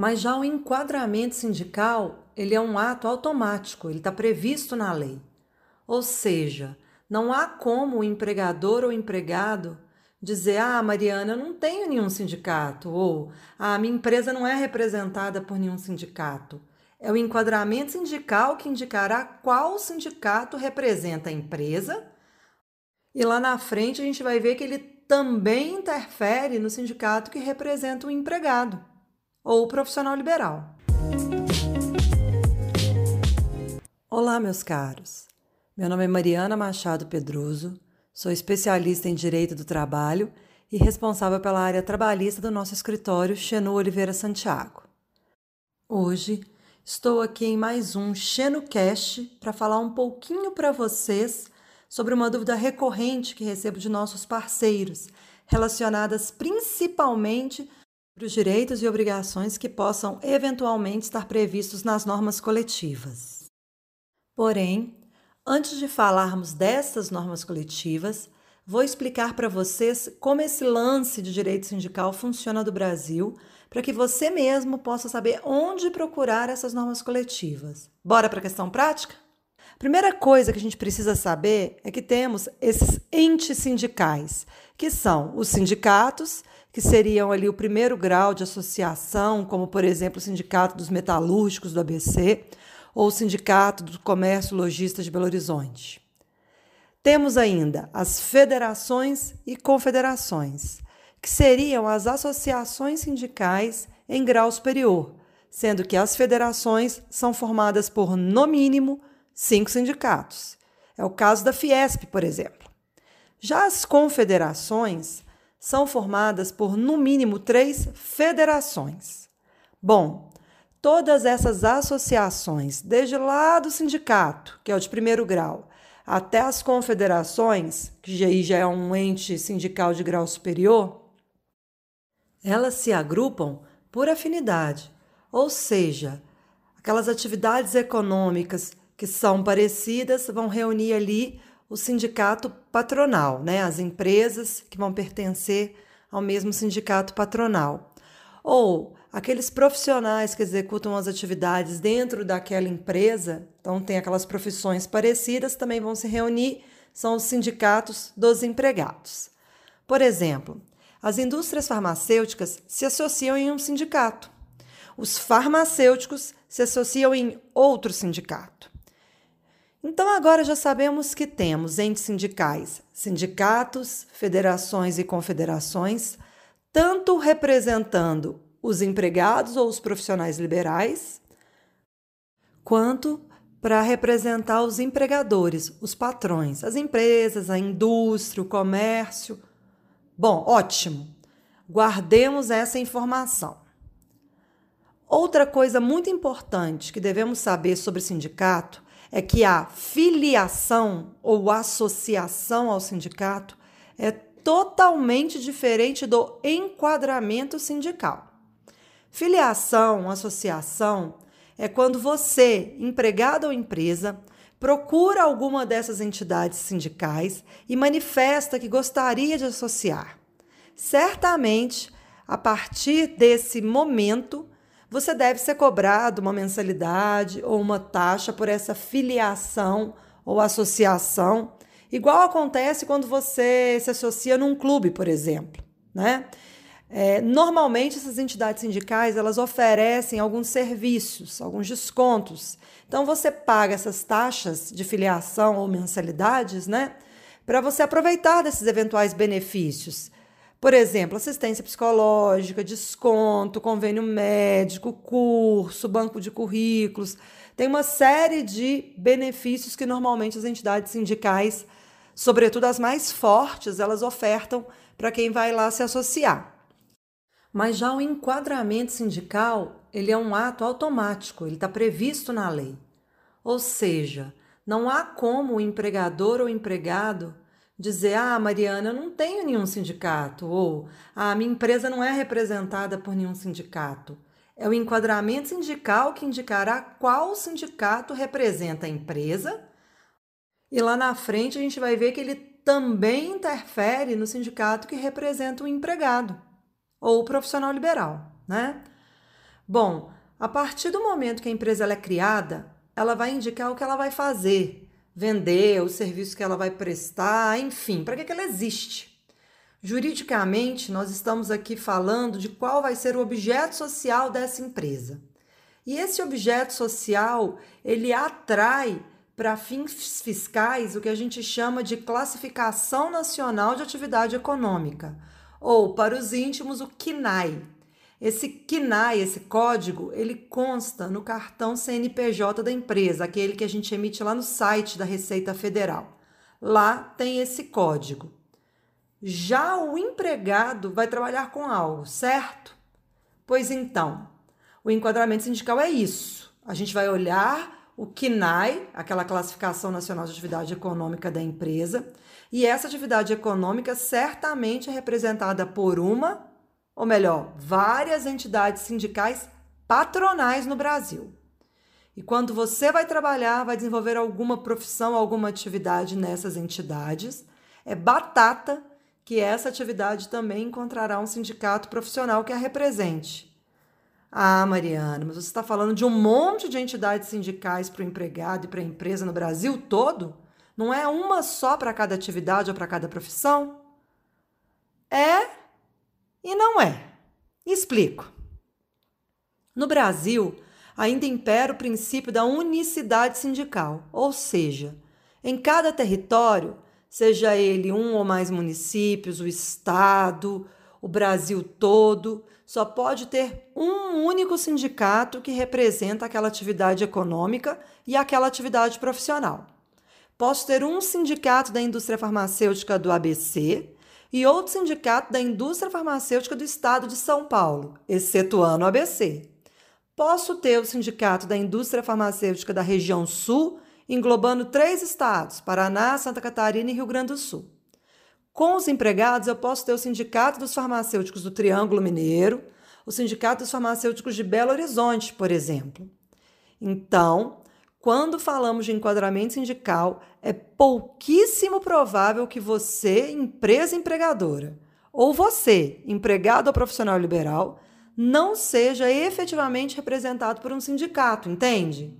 Mas já o enquadramento sindical, ele é um ato automático, ele está previsto na lei. Ou seja, não há como o empregador ou empregado dizer: Ah, Mariana, eu não tenho nenhum sindicato, ou a ah, minha empresa não é representada por nenhum sindicato. É o enquadramento sindical que indicará qual sindicato representa a empresa. E lá na frente a gente vai ver que ele também interfere no sindicato que representa o empregado ou profissional liberal. Olá, meus caros. Meu nome é Mariana Machado Pedroso, sou especialista em Direito do Trabalho e responsável pela área trabalhista do nosso escritório Xenu Oliveira Santiago. Hoje estou aqui em mais um XenoCast para falar um pouquinho para vocês sobre uma dúvida recorrente que recebo de nossos parceiros, relacionadas principalmente para os direitos e obrigações que possam eventualmente estar previstos nas normas coletivas. Porém, Antes de falarmos dessas normas coletivas, vou explicar para vocês como esse lance de direito sindical funciona no Brasil, para que você mesmo possa saber onde procurar essas normas coletivas. Bora para a questão prática? Primeira coisa que a gente precisa saber é que temos esses entes sindicais, que são os sindicatos, que seriam ali o primeiro grau de associação, como por exemplo o Sindicato dos Metalúrgicos do ABC, ou o Sindicato do Comércio Logista de Belo Horizonte. Temos ainda as federações e confederações, que seriam as associações sindicais em grau superior, sendo que as federações são formadas por, no mínimo, cinco sindicatos. É o caso da Fiesp, por exemplo. Já as confederações são formadas por, no mínimo, três federações. Bom, todas essas associações, desde lá do sindicato, que é o de primeiro grau, até as confederações, que aí já é um ente sindical de grau superior, elas se agrupam por afinidade, ou seja, aquelas atividades econômicas que são parecidas vão reunir ali o sindicato patronal, né? as empresas que vão pertencer ao mesmo sindicato patronal. Ou aqueles profissionais que executam as atividades dentro daquela empresa, então tem aquelas profissões parecidas, também vão se reunir, são os sindicatos dos empregados. Por exemplo, as indústrias farmacêuticas se associam em um sindicato. Os farmacêuticos se associam em outro sindicato. Então agora já sabemos que temos entes sindicais, sindicatos, federações e confederações, tanto representando os empregados ou os profissionais liberais, quanto para representar os empregadores, os patrões, as empresas, a indústria, o comércio. Bom, ótimo. Guardemos essa informação. Outra coisa muito importante que devemos saber sobre sindicato é que a filiação ou associação ao sindicato é totalmente diferente do enquadramento sindical. Filiação, associação, é quando você, empregado ou empresa, procura alguma dessas entidades sindicais e manifesta que gostaria de associar. Certamente, a partir desse momento, você deve ser cobrado uma mensalidade ou uma taxa por essa filiação ou associação, igual acontece quando você se associa num clube, por exemplo, né? É, normalmente essas entidades sindicais elas oferecem alguns serviços, alguns descontos. Então você paga essas taxas de filiação ou mensalidades, né, para você aproveitar desses eventuais benefícios. Por exemplo, assistência psicológica, desconto, convênio médico, curso, banco de currículos. Tem uma série de benefícios que normalmente as entidades sindicais, sobretudo as mais fortes, elas ofertam para quem vai lá se associar. Mas já o enquadramento sindical, ele é um ato automático, ele está previsto na lei. Ou seja, não há como o empregador ou empregado dizer: Ah, Mariana, eu não tenho nenhum sindicato, ou a ah, minha empresa não é representada por nenhum sindicato. É o enquadramento sindical que indicará qual sindicato representa a empresa. E lá na frente a gente vai ver que ele também interfere no sindicato que representa o empregado ou o profissional liberal, né? Bom, a partir do momento que a empresa é criada, ela vai indicar o que ela vai fazer, vender, o serviço que ela vai prestar, enfim, para que, que ela existe. Juridicamente, nós estamos aqui falando de qual vai ser o objeto social dessa empresa. E esse objeto social, ele atrai para fins fiscais o que a gente chama de classificação nacional de atividade econômica, ou para os íntimos o CNAE. Esse CNAE, esse código, ele consta no cartão CNPJ da empresa, aquele que a gente emite lá no site da Receita Federal. Lá tem esse código. Já o empregado vai trabalhar com algo, certo? Pois então, o enquadramento sindical é isso. A gente vai olhar o CNAE, aquela classificação nacional de atividade econômica da empresa, e essa atividade econômica certamente é representada por uma, ou melhor, várias entidades sindicais patronais no Brasil. E quando você vai trabalhar, vai desenvolver alguma profissão, alguma atividade nessas entidades, é batata que essa atividade também encontrará um sindicato profissional que a represente. Ah, Mariana, mas você está falando de um monte de entidades sindicais para o empregado e para a empresa no Brasil todo? Não é uma só para cada atividade ou para cada profissão? É e não é. Explico. No Brasil, ainda impera o princípio da unicidade sindical, ou seja, em cada território, seja ele um ou mais municípios, o estado, o Brasil todo, só pode ter um único sindicato que representa aquela atividade econômica e aquela atividade profissional. Posso ter um sindicato da indústria farmacêutica do ABC e outro sindicato da indústria farmacêutica do estado de São Paulo, excetuando o ABC. Posso ter o sindicato da indústria farmacêutica da região sul, englobando três estados: Paraná, Santa Catarina e Rio Grande do Sul. Com os empregados, eu posso ter o Sindicato dos Farmacêuticos do Triângulo Mineiro, o Sindicato dos Farmacêuticos de Belo Horizonte, por exemplo. Então, quando falamos de enquadramento sindical, é pouquíssimo provável que você, empresa empregadora, ou você, empregado ou profissional liberal, não seja efetivamente representado por um sindicato, entende?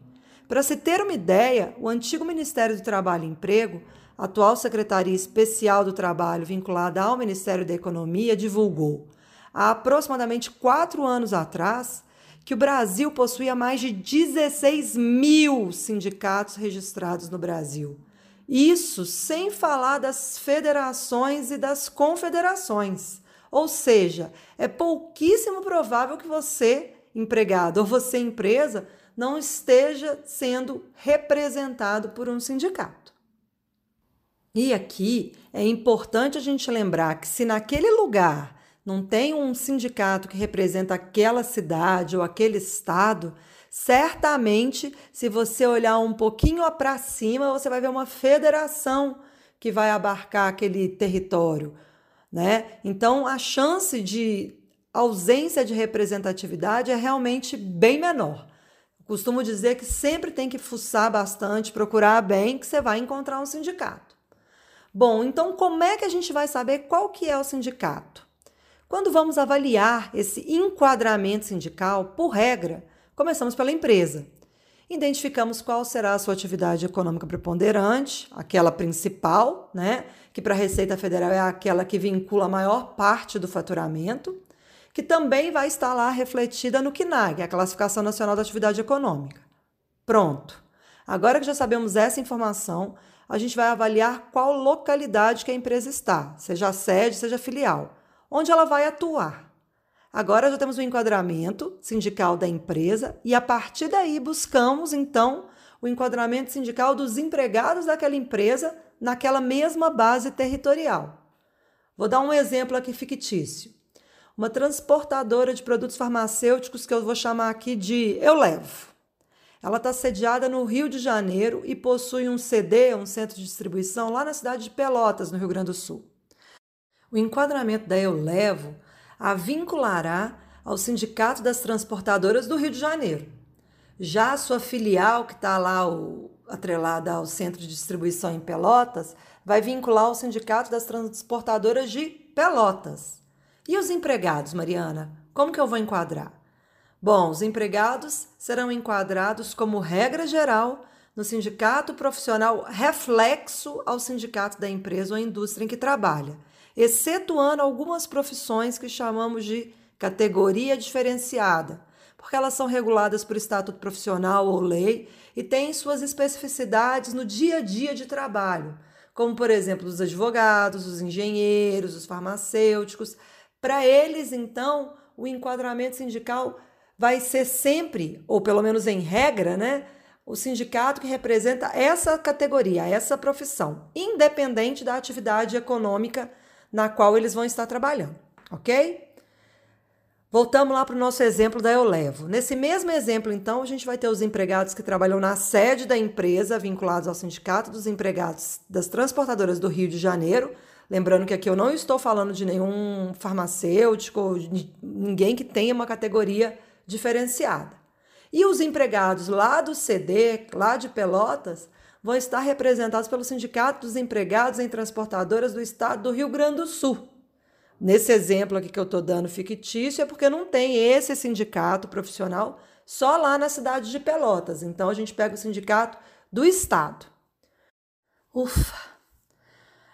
Para se ter uma ideia, o antigo Ministério do Trabalho e Emprego atual Secretaria Especial do Trabalho, vinculada ao Ministério da Economia, divulgou, há aproximadamente quatro anos atrás, que o Brasil possuía mais de 16 mil sindicatos registrados no Brasil. Isso sem falar das federações e das confederações. Ou seja, é pouquíssimo provável que você, empregado ou você, empresa, não esteja sendo representado por um sindicato. E aqui é importante a gente lembrar que se naquele lugar não tem um sindicato que representa aquela cidade ou aquele estado, certamente, se você olhar um pouquinho para cima, você vai ver uma federação que vai abarcar aquele território, né? Então, a chance de ausência de representatividade é realmente bem menor. costumo dizer que sempre tem que fuçar bastante, procurar bem, que você vai encontrar um sindicato. Bom, então como é que a gente vai saber qual que é o sindicato? Quando vamos avaliar esse enquadramento sindical, por regra, começamos pela empresa. Identificamos qual será a sua atividade econômica preponderante, aquela principal, né, que para a Receita Federal é aquela que vincula a maior parte do faturamento, que também vai estar lá refletida no CNAG, a Classificação Nacional da Atividade Econômica. Pronto. Agora que já sabemos essa informação, a gente vai avaliar qual localidade que a empresa está, seja sede, seja filial, onde ela vai atuar. Agora já temos o enquadramento sindical da empresa e a partir daí buscamos então o enquadramento sindical dos empregados daquela empresa naquela mesma base territorial. Vou dar um exemplo aqui fictício. Uma transportadora de produtos farmacêuticos que eu vou chamar aqui de Eu Levo. Ela está sediada no Rio de Janeiro e possui um CD, um centro de distribuição, lá na cidade de Pelotas, no Rio Grande do Sul. O enquadramento da Eu Levo a vinculará ao Sindicato das Transportadoras do Rio de Janeiro. Já a sua filial, que está lá o, atrelada ao centro de distribuição em Pelotas, vai vincular ao Sindicato das Transportadoras de Pelotas. E os empregados, Mariana? Como que eu vou enquadrar? Bom, os empregados serão enquadrados como regra geral no sindicato profissional reflexo ao sindicato da empresa ou indústria em que trabalha, excetuando algumas profissões que chamamos de categoria diferenciada, porque elas são reguladas por estatuto profissional ou lei e têm suas especificidades no dia a dia de trabalho, como por exemplo os advogados, os engenheiros, os farmacêuticos. Para eles, então, o enquadramento sindical vai ser sempre, ou pelo menos em regra, né, o sindicato que representa essa categoria, essa profissão, independente da atividade econômica na qual eles vão estar trabalhando, ok? Voltamos lá para o nosso exemplo da Eu Levo. Nesse mesmo exemplo, então, a gente vai ter os empregados que trabalham na sede da empresa, vinculados ao Sindicato dos Empregados das Transportadoras do Rio de Janeiro. Lembrando que aqui eu não estou falando de nenhum farmacêutico, de ninguém que tenha uma categoria diferenciada. E os empregados lá do CD, lá de Pelotas, vão estar representados pelo Sindicato dos Empregados em Transportadoras do Estado do Rio Grande do Sul. Nesse exemplo aqui que eu estou dando fictício, é porque não tem esse sindicato profissional só lá na cidade de Pelotas. Então a gente pega o sindicato do Estado. Ufa!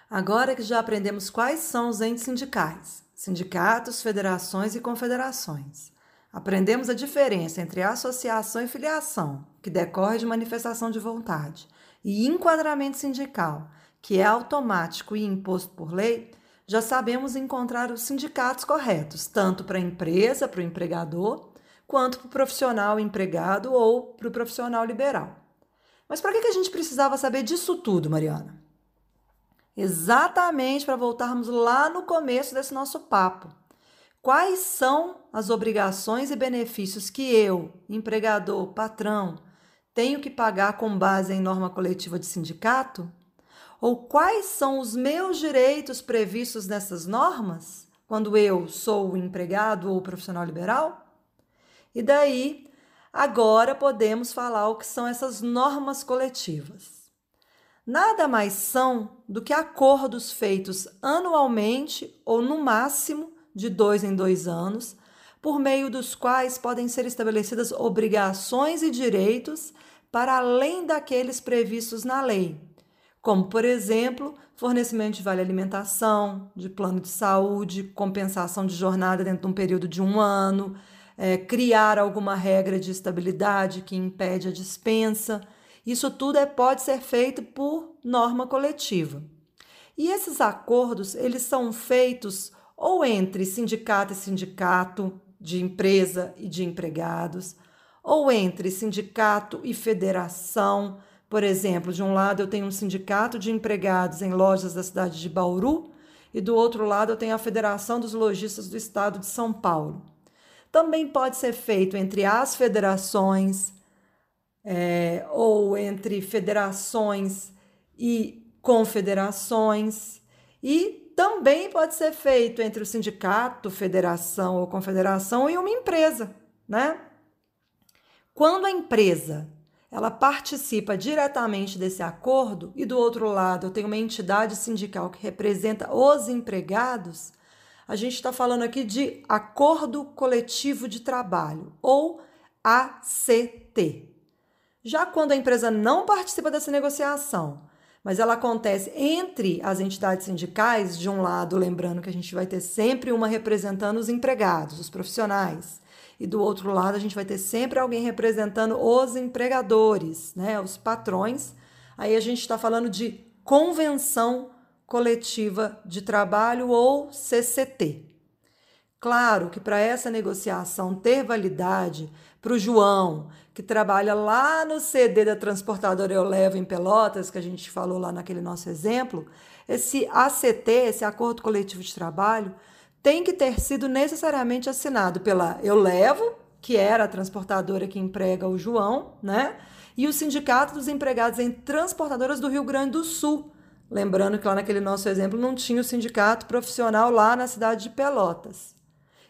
Agora que já aprendemos quais são os entes sindicais, sindicatos, federações e confederações. Aprendemos a diferença entre associação e filiação, que decorre de manifestação de vontade, e enquadramento sindical, que é automático e imposto por lei já sabemos encontrar os sindicatos corretos, tanto para a empresa, para o empregador, quanto para o profissional empregado ou para o profissional liberal. Mas para que a gente precisava saber disso tudo, Mariana? Exatamente para voltarmos lá no começo desse nosso papo. Quais são as obrigações e benefícios que eu, empregador, patrão, tenho que pagar com base em norma coletiva de sindicato? Ou quais são os meus direitos previstos nessas normas quando eu sou empregado ou profissional liberal? E daí, agora podemos falar o que são essas normas coletivas. Nada mais são do que acordos feitos anualmente ou no máximo de dois em dois anos, por meio dos quais podem ser estabelecidas obrigações e direitos para além daqueles previstos na lei, como, por exemplo, fornecimento de vale alimentação, de plano de saúde, compensação de jornada dentro de um período de um ano, é, criar alguma regra de estabilidade que impede a dispensa. Isso tudo é, pode ser feito por norma coletiva. E esses acordos, eles são feitos ou entre sindicato e sindicato, de empresa e de empregados, ou entre sindicato e federação, por exemplo, de um lado eu tenho um sindicato de empregados em lojas da cidade de Bauru e do outro lado eu tenho a Federação dos Lojistas do Estado de São Paulo. Também pode ser feito entre as federações é, ou entre federações e confederações e também pode ser feito entre o sindicato, federação ou confederação e uma empresa, né? Quando a empresa ela participa diretamente desse acordo e do outro lado eu tenho uma entidade sindical que representa os empregados, a gente está falando aqui de Acordo Coletivo de Trabalho, ou ACT. Já quando a empresa não participa dessa negociação, mas ela acontece entre as entidades sindicais, de um lado, lembrando que a gente vai ter sempre uma representando os empregados, os profissionais, e do outro lado a gente vai ter sempre alguém representando os empregadores, né, os patrões. Aí a gente está falando de convenção coletiva de trabalho ou CCT. Claro que para essa negociação ter validade, para o João, que trabalha lá no CD da transportadora Eu Levo em Pelotas, que a gente falou lá naquele nosso exemplo, esse ACT, esse Acordo Coletivo de Trabalho, tem que ter sido necessariamente assinado pela Eu Levo, que era a transportadora que emprega o João, né? E o Sindicato dos Empregados em Transportadoras do Rio Grande do Sul. Lembrando que lá naquele nosso exemplo não tinha o sindicato profissional lá na cidade de Pelotas.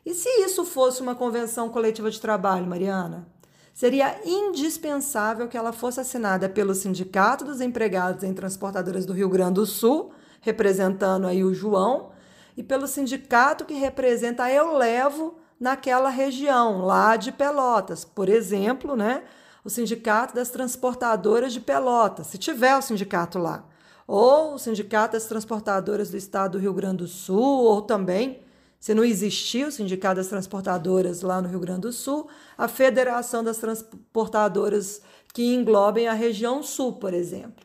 E se isso fosse uma convenção coletiva de trabalho, Mariana? Seria indispensável que ela fosse assinada pelo Sindicato dos Empregados em Transportadoras do Rio Grande do Sul, representando aí o João, e pelo sindicato que representa Eu Levo naquela região, lá de Pelotas. Por exemplo, né, o Sindicato das Transportadoras de Pelotas, se tiver o sindicato lá. Ou o Sindicato das Transportadoras do Estado do Rio Grande do Sul, ou também, se não existir o Sindicato das Transportadoras lá no Rio Grande do Sul, a Federação das Transportadoras que englobem a região sul, por exemplo.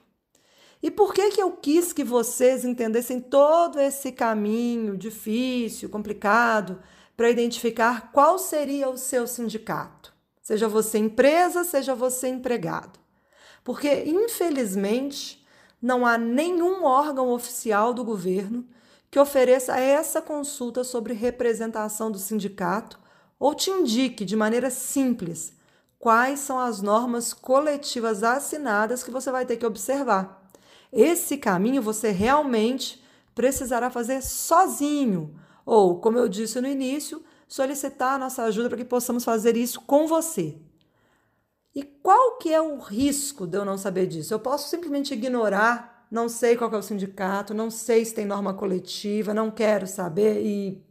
E por que, que eu quis que vocês entendessem todo esse caminho difícil, complicado, para identificar qual seria o seu sindicato? Seja você empresa, seja você empregado. Porque, infelizmente, não há nenhum órgão oficial do governo que ofereça essa consulta sobre representação do sindicato ou te indique de maneira simples quais são as normas coletivas assinadas que você vai ter que observar. Esse caminho você realmente precisará fazer sozinho, ou, como eu disse no início, solicitar a nossa ajuda para que possamos fazer isso com você. E qual que é o risco de eu não saber disso? Eu posso simplesmente ignorar, não sei qual é o sindicato, não sei se tem norma coletiva, não quero saber e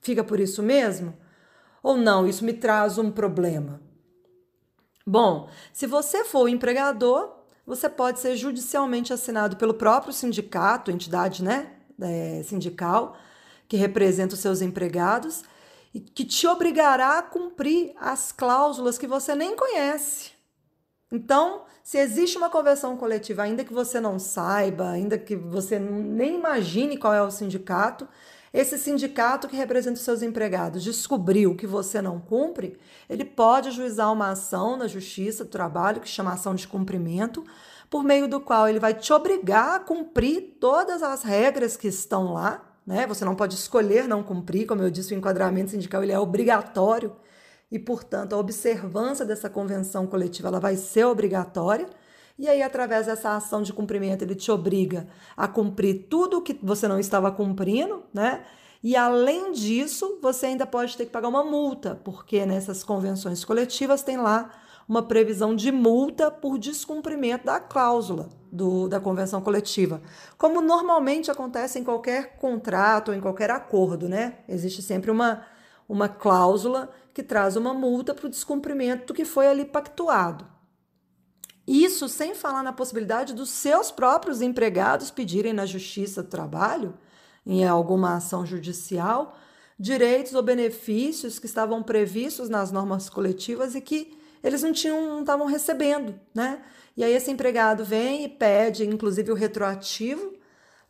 fica por isso mesmo? Ou não, isso me traz um problema? Bom, se você for o empregador, você pode ser judicialmente assinado pelo próprio sindicato, entidade né, é, sindical, que representa os seus empregados, e que te obrigará a cumprir as cláusulas que você nem conhece. Então, se existe uma convenção coletiva, ainda que você não saiba, ainda que você nem imagine qual é o sindicato, esse sindicato que representa os seus empregados descobriu que você não cumpre, ele pode ajuizar uma ação na Justiça do Trabalho, que chama ação de cumprimento, por meio do qual ele vai te obrigar a cumprir todas as regras que estão lá. Né? Você não pode escolher não cumprir, como eu disse, o enquadramento sindical ele é obrigatório e, portanto, a observância dessa convenção coletiva ela vai ser obrigatória. E aí, através dessa ação de cumprimento, ele te obriga a cumprir tudo o que você não estava cumprindo, né? E além disso, você ainda pode ter que pagar uma multa, porque nessas convenções coletivas tem lá uma previsão de multa por descumprimento da cláusula do, da convenção coletiva, como normalmente acontece em qualquer contrato ou em qualquer acordo, né? Existe sempre uma, uma cláusula que traz uma multa para o descumprimento do que foi ali pactuado. Isso sem falar na possibilidade dos seus próprios empregados pedirem na Justiça do Trabalho, em alguma ação judicial, direitos ou benefícios que estavam previstos nas normas coletivas e que eles não tinham, não estavam recebendo, né? E aí esse empregado vem e pede, inclusive, o retroativo,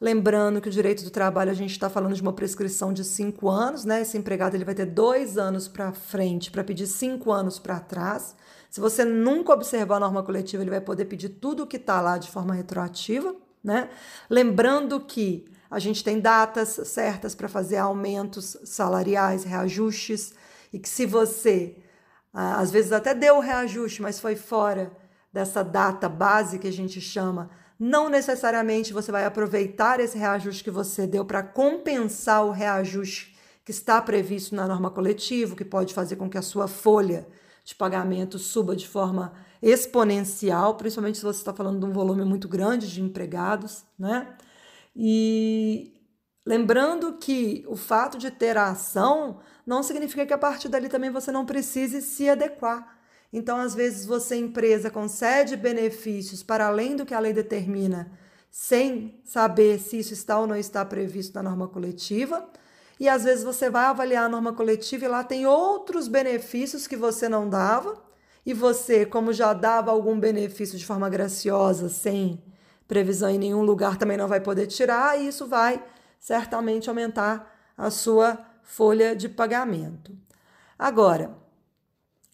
lembrando que o direito do trabalho a gente está falando de uma prescrição de cinco anos, né? Esse empregado ele vai ter dois anos para frente para pedir cinco anos para trás. Se você nunca observar a norma coletiva, ele vai poder pedir tudo o que está lá de forma retroativa, né? Lembrando que a gente tem datas certas para fazer aumentos salariais, reajustes, e que se você às vezes até deu o reajuste, mas foi fora dessa data base que a gente chama, não necessariamente você vai aproveitar esse reajuste que você deu para compensar o reajuste que está previsto na norma coletiva, que pode fazer com que a sua folha de pagamento suba de forma exponencial, principalmente se você está falando de um volume muito grande de empregados, né? E lembrando que o fato de ter a ação não significa que a partir dali também você não precise se adequar. Então, às vezes, você, empresa, concede benefícios para além do que a lei determina, sem saber se isso está ou não está previsto na norma coletiva. E às vezes você vai avaliar a norma coletiva e lá tem outros benefícios que você não dava, e você, como já dava algum benefício de forma graciosa, sem previsão em nenhum lugar, também não vai poder tirar, e isso vai certamente aumentar a sua folha de pagamento. Agora,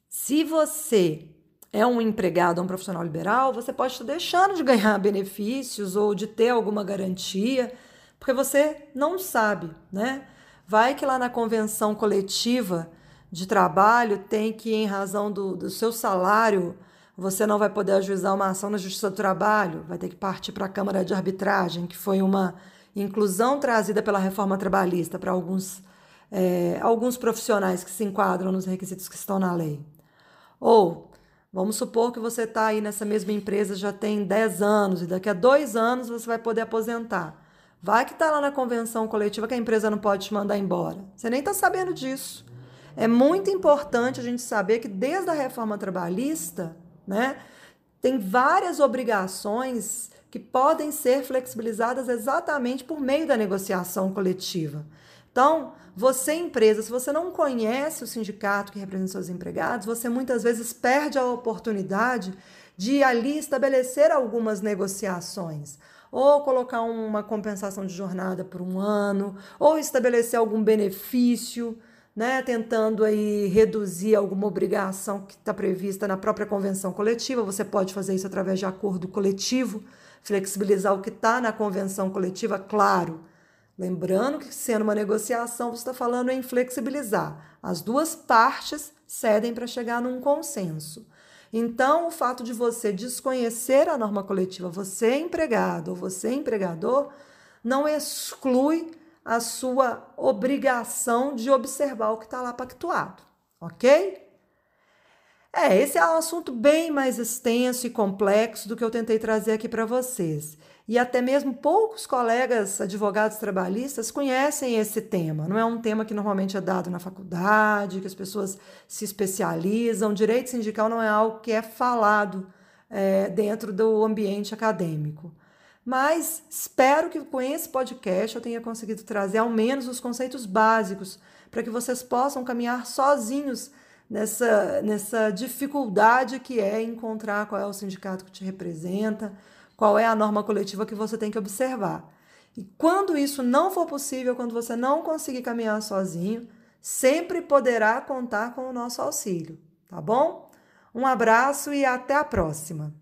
se você é um empregado, um profissional liberal, você pode estar deixando de ganhar benefícios ou de ter alguma garantia, porque você não sabe, né? Vai que lá na convenção coletiva de trabalho tem que, em razão do, do seu salário, você não vai poder ajuizar uma ação na Justiça do Trabalho, vai ter que partir para a Câmara de Arbitragem, que foi uma inclusão trazida pela reforma trabalhista para alguns, é, alguns profissionais que se enquadram nos requisitos que estão na lei. Ou, vamos supor que você está aí nessa mesma empresa já tem 10 anos e daqui a dois anos você vai poder aposentar. Vai que está lá na convenção coletiva que a empresa não pode te mandar embora. Você nem está sabendo disso. é muito importante a gente saber que desde a reforma trabalhista, né, tem várias obrigações que podem ser flexibilizadas exatamente por meio da negociação coletiva. Então, você, empresa, se você não conhece o sindicato que representa seus empregados, você muitas vezes perde a oportunidade de ali estabelecer algumas negociações, ou colocar uma compensação de jornada por um ano, ou estabelecer algum benefício, né, tentando aí reduzir alguma obrigação que está prevista na própria convenção coletiva. Você pode fazer isso através de acordo coletivo, flexibilizar o que está na convenção coletiva, claro Lembrando que, sendo uma negociação, você está falando em flexibilizar. As duas partes cedem para chegar num consenso. Então, o fato de você desconhecer a norma coletiva, você é empregado ou você é empregador, não exclui a sua obrigação de observar o que está lá pactuado, ok? É, esse é um assunto bem mais extenso e complexo do que eu tentei trazer aqui para vocês. E até mesmo poucos colegas advogados trabalhistas conhecem esse tema. Não é um tema que normalmente é dado na faculdade, que as pessoas se especializam. Direito sindical não é algo que é falado é, dentro do ambiente acadêmico. Mas espero que com esse podcast eu tenha conseguido trazer ao menos os conceitos básicos para que vocês possam caminhar sozinhos nessa, nessa dificuldade que é encontrar qual é o sindicato que te representa, qual é a norma coletiva que você tem que observar. E quando isso não for possível, quando você não conseguir caminhar sozinho, sempre poderá contar com o nosso auxílio, tá bom? Um abraço e até a próxima!